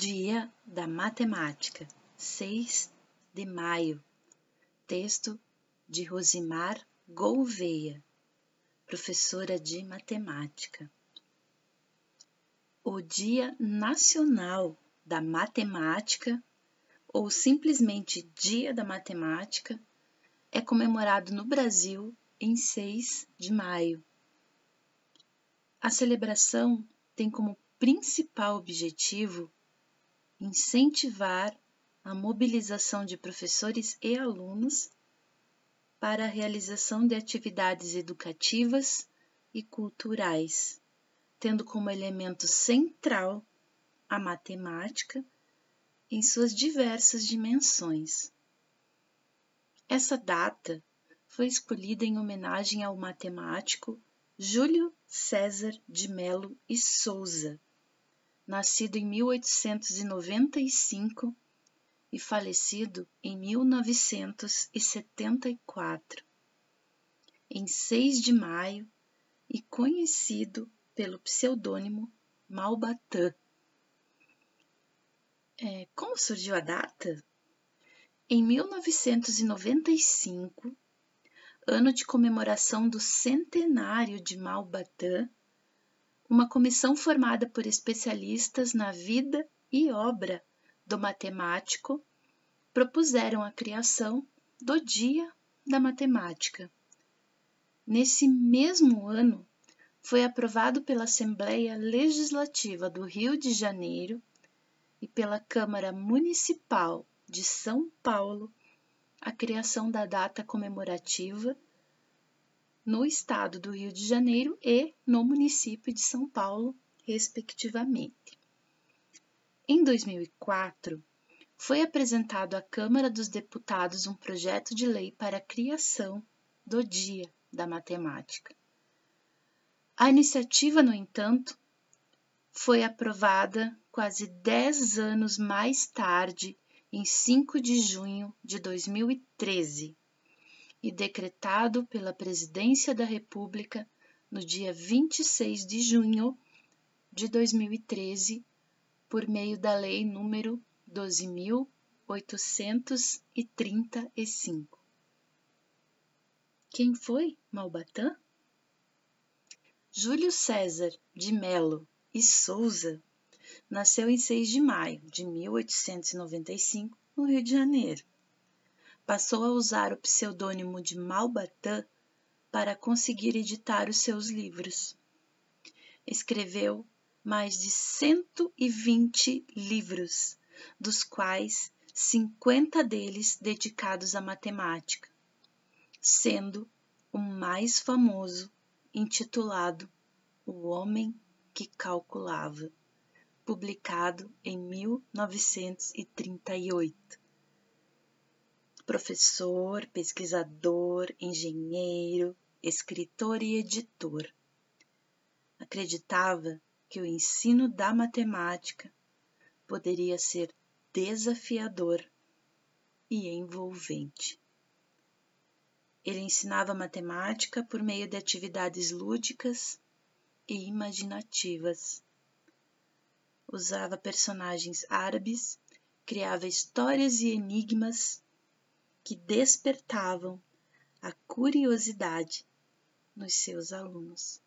Dia da Matemática, 6 de maio. Texto de Rosimar Gouveia, professora de matemática. O Dia Nacional da Matemática, ou simplesmente Dia da Matemática, é comemorado no Brasil em 6 de maio. A celebração tem como principal objetivo incentivar a mobilização de professores e alunos para a realização de atividades educativas e culturais, tendo como elemento central a matemática em suas diversas dimensões. Essa data foi escolhida em homenagem ao matemático Júlio César de Melo e Souza, nascido em 1895 e falecido em 1974, em 6 de maio e conhecido pelo pseudônimo Malbatã. É, como surgiu a data? Em 1995, ano de comemoração do centenário de Malbatã, uma comissão formada por especialistas na vida e obra do matemático propuseram a criação do Dia da Matemática. Nesse mesmo ano, foi aprovado pela Assembleia Legislativa do Rio de Janeiro e pela Câmara Municipal de São Paulo a criação da data comemorativa no estado do Rio de Janeiro e no município de São Paulo, respectivamente. Em 2004, foi apresentado à Câmara dos Deputados um projeto de lei para a criação do Dia da Matemática. A iniciativa, no entanto, foi aprovada quase dez anos mais tarde, em 5 de junho de 2013 e decretado pela Presidência da República no dia 26 de junho de 2013, por meio da Lei número 12.835. Quem foi Malbatã? Júlio César de Melo e Souza nasceu em 6 de maio de 1895, no Rio de Janeiro passou a usar o pseudônimo de Malbatã para conseguir editar os seus livros. Escreveu mais de 120 livros, dos quais 50 deles dedicados à matemática, sendo o mais famoso intitulado O Homem que Calculava, publicado em 1938 professor, pesquisador, engenheiro, escritor e editor. Acreditava que o ensino da matemática poderia ser desafiador e envolvente. Ele ensinava matemática por meio de atividades lúdicas e imaginativas. Usava personagens árabes, criava histórias e enigmas que despertavam a curiosidade nos seus alunos.